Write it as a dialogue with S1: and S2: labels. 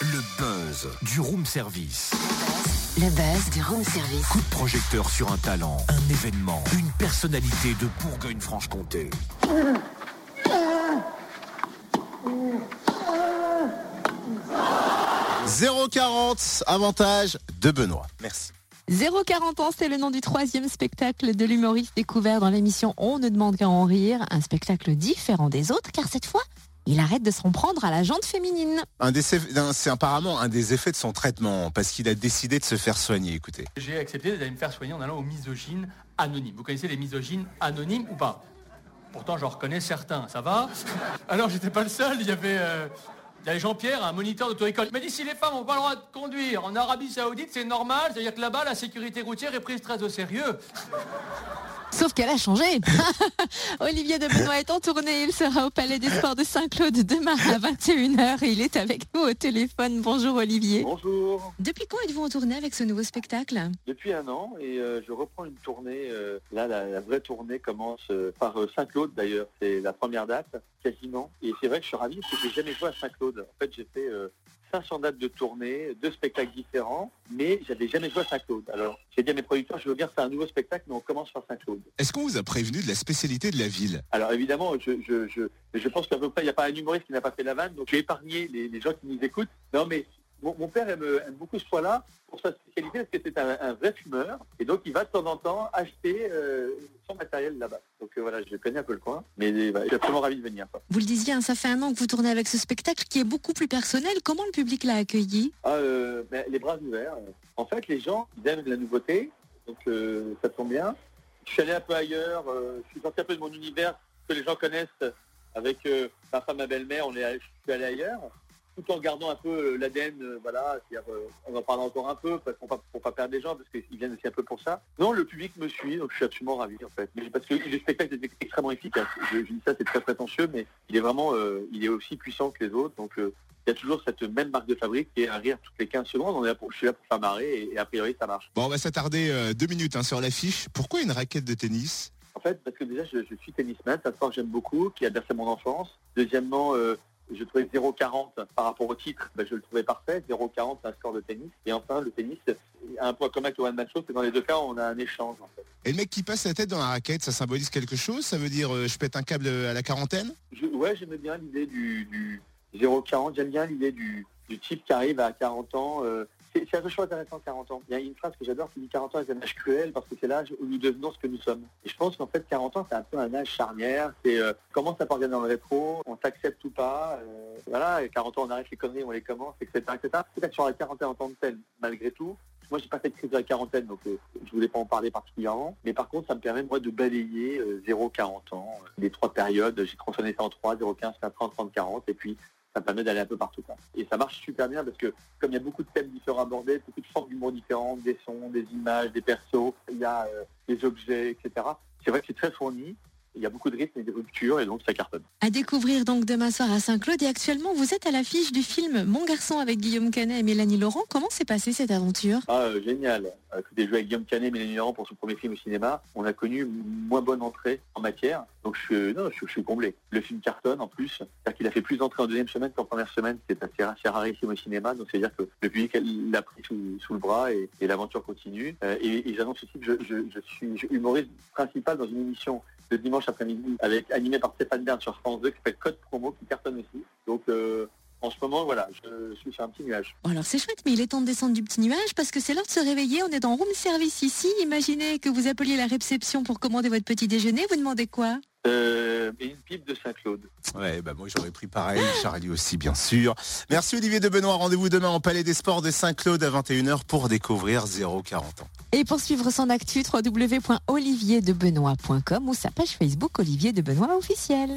S1: Le buzz du room service.
S2: Le buzz du room service.
S1: Coup de projecteur sur un talent, un événement, une personnalité de Bourgogne-Franche-Comté.
S3: 0,40 avantage de Benoît. Merci.
S4: 040 ans, c'est le nom du troisième spectacle de l'humoriste découvert dans l'émission On ne demande qu'à en rire. Un spectacle différent des autres, car cette fois, il arrête de s'en prendre à la jante féminine.
S3: Un des- C'est apparemment un des effets de son traitement, parce qu'il a décidé de se faire soigner, écoutez.
S5: J'ai accepté d'aller me faire soigner en allant aux misogynes anonymes. Vous connaissez les misogynes anonymes ou pas? Pourtant, j'en reconnais certains, ça va? Alors, j'étais pas le seul, il y avait... euh, avait Jean-Pierre, un moniteur d'auto-école. M'a dit si les femmes n'ont pas le droit de conduire en Arabie Saoudite, c'est normal, c'est-à-dire que là-bas, la sécurité routière est prise très au sérieux.
S4: Sauf qu'elle a changé. Olivier de Benoît est en tournée. Il sera au Palais des Sports de Saint-Claude demain à 21h et il est avec nous au téléphone. Bonjour Olivier.
S6: Bonjour.
S4: Depuis quand êtes-vous en tournée avec ce nouveau spectacle?
S6: Depuis un an et euh, je reprends une tournée. euh, là, la, la vraie tournée commence euh, par Saint-Claude d'ailleurs. C'est la première date quasiment. Et c'est vrai que je suis ravi parce que j'ai jamais joué à Saint-Claude. En fait, j'ai fait 500 dates de tournée, deux spectacles différents, mais j'avais jamais joué à Saint-Claude. Alors, j'ai dit à mes producteurs, je veux bien faire un nouveau spectacle, mais on commence par Saint-Claude.
S3: Est-ce qu'on vous a prévenu de la spécialité de la ville?
S6: Alors évidemment, je, je, je, je pense qu'à peu près, il n'y a pas un humoriste qui n'a pas fait la vanne, donc je vais épargner les, les gens qui nous écoutent. Non, mais mon, mon père aime, aime beaucoup ce poids-là pour sa spécialité, parce que c'est un, un vrai fumeur, et donc il va de temps en temps acheter euh, son matériel là-bas. Donc euh, voilà, je connais un peu le coin, mais bah, je suis absolument ravi de venir. quoi.
S4: Vous le disiez, hein, ça fait un an que vous tournez avec ce spectacle qui est beaucoup plus personnel. Comment le public l'a accueilli?
S6: Ah, euh, ben, les bras ouverts. En fait, les gens, ils aiment la nouveauté, donc euh, ça tombe bien. Je suis allé un peu ailleurs, euh, je suis sorti un peu de mon univers que les gens connaissent avec euh, ma femme, ma belle-mère, on est, allé- je suis allé ailleurs, tout en gardant un peu euh, l'ADN, euh, voilà, euh, on en parle encore un peu parce qu'on pas, pour pas perdre des gens, parce qu'ils viennent aussi un peu pour ça. Non, le public me suit, donc je suis absolument ravi en fait. Mais parce que le spectacle est extrêmement efficace. Je, je dis ça, c'est très prétentieux, mais il est vraiment, euh, il est aussi puissant que les autres, donc euh, il y a toujours cette même marque de fabrique qui est un rire toutes les 15 secondes. On est là pour, je suis là pour faire marrer et, et a priori ça marche.
S3: Bon, on va s'attarder euh, deux minutes hein, sur l'affiche. Pourquoi une raquette de tennis?
S6: En fait, parce que déjà je, je suis tennisman, c'est un sport que j'aime beaucoup, qui a bercé mon enfance. Deuxièmement, euh, je trouvais 0,40 par rapport au titre, ben, je le trouvais parfait. 0,40 c'est un score de tennis. Et enfin, le tennis a un point commun avec le one show, c'est dans les deux cas on a un échange en fait.
S3: Et le mec qui passe la tête dans la raquette, ça symbolise quelque chose? Ça veut dire euh, je pète un câble à la quarantaine?
S6: Je- ouais, j'aimais bien l'idée du, du 0,40. J'aime bien l'idée du, du type qui arrive à 40 ans. euh, c'est c'est un peu intéressant 40 ans. Il y a une phrase que j'adore qui dit 40 ans est un âge cruel parce que c'est l'âge où nous devenons ce que nous sommes. Et je pense qu'en fait 40 ans c'est un peu un âge charnière. C'est euh, comment ça part dans le rétro, on s'accepte ou pas. euh, voilà, et 40 ans on arrête les conneries, on les commence, etc. etc. Peut-être sur la quarantaine en tant que telle, malgré tout. Moi, j'ai pas fait de crise de la quarantaine, donc euh, je voulais pas en parler particulièrement. Mais par contre, ça me permet moi de balayer euh, 0-40 ans, euh, les trois périodes. J'ai tronçonné ça en 3, 0-15, 30, 30, 40, et puis ça me permet d'aller un peu partout. Et ça marche super bien parce que comme il y a beaucoup de thèmes différents abordés, beaucoup de formes d'humour différentes, des sons, des images, des persos, il y a euh, des objets, etc. C'est vrai que c'est très fourni. Il y a beaucoup de rythme et de ruptures, et donc ça cartonne.
S4: À découvrir donc demain soir à Saint-Claude. Et actuellement, vous êtes à l'affiche du film Mon garçon avec Guillaume Canet et Mélanie Laurent. Comment s'est passée cette aventure?
S6: Ah, euh, génial. Euh, Écoutez, joué avec Guillaume Canet et Mélanie Laurent pour son premier film au cinéma. On a connu moins bonne entrée en matière. Donc, je suis, non, je, je suis comblé. Le film cartonne en plus. C'est-à-dire qu'il a fait plus d'entrées en deuxième semaine qu'en première semaine. C'est assez, assez rarissime au cinéma. Donc, c'est-à-dire que le public l'a pris sous, sous le bras et, et l'aventure continue. Euh, et et j'annonce aussi que je, je, je suis humoriste principal dans une émission de dimanche après-midi avec animé par Stéphane Bern sur France 2 qui s'appelle Code Promo qui cartonne aussi. Donc, euh, en ce moment, voilà, je suis sur un petit nuage.
S4: Bon, alors c'est chouette, mais il est temps de descendre du petit nuage parce que c'est l'heure de se réveiller. On est dans room service ici. Imaginez que vous appeliez la réception pour commander votre petit déjeuner. Vous demandez quoi?
S6: Euh, une pipe de Saint-Claude.
S3: Ouais, bah moi j'aurais pris pareil, Charlie aussi bien sûr. Merci Olivier de Benoît, rendez-vous demain au Palais des Sports de Saint-Claude à 21h pour découvrir 040 ans.
S4: Et pour suivre son actu, www.olivierdebenoît.com ou sa page Facebook Olivier de officiel.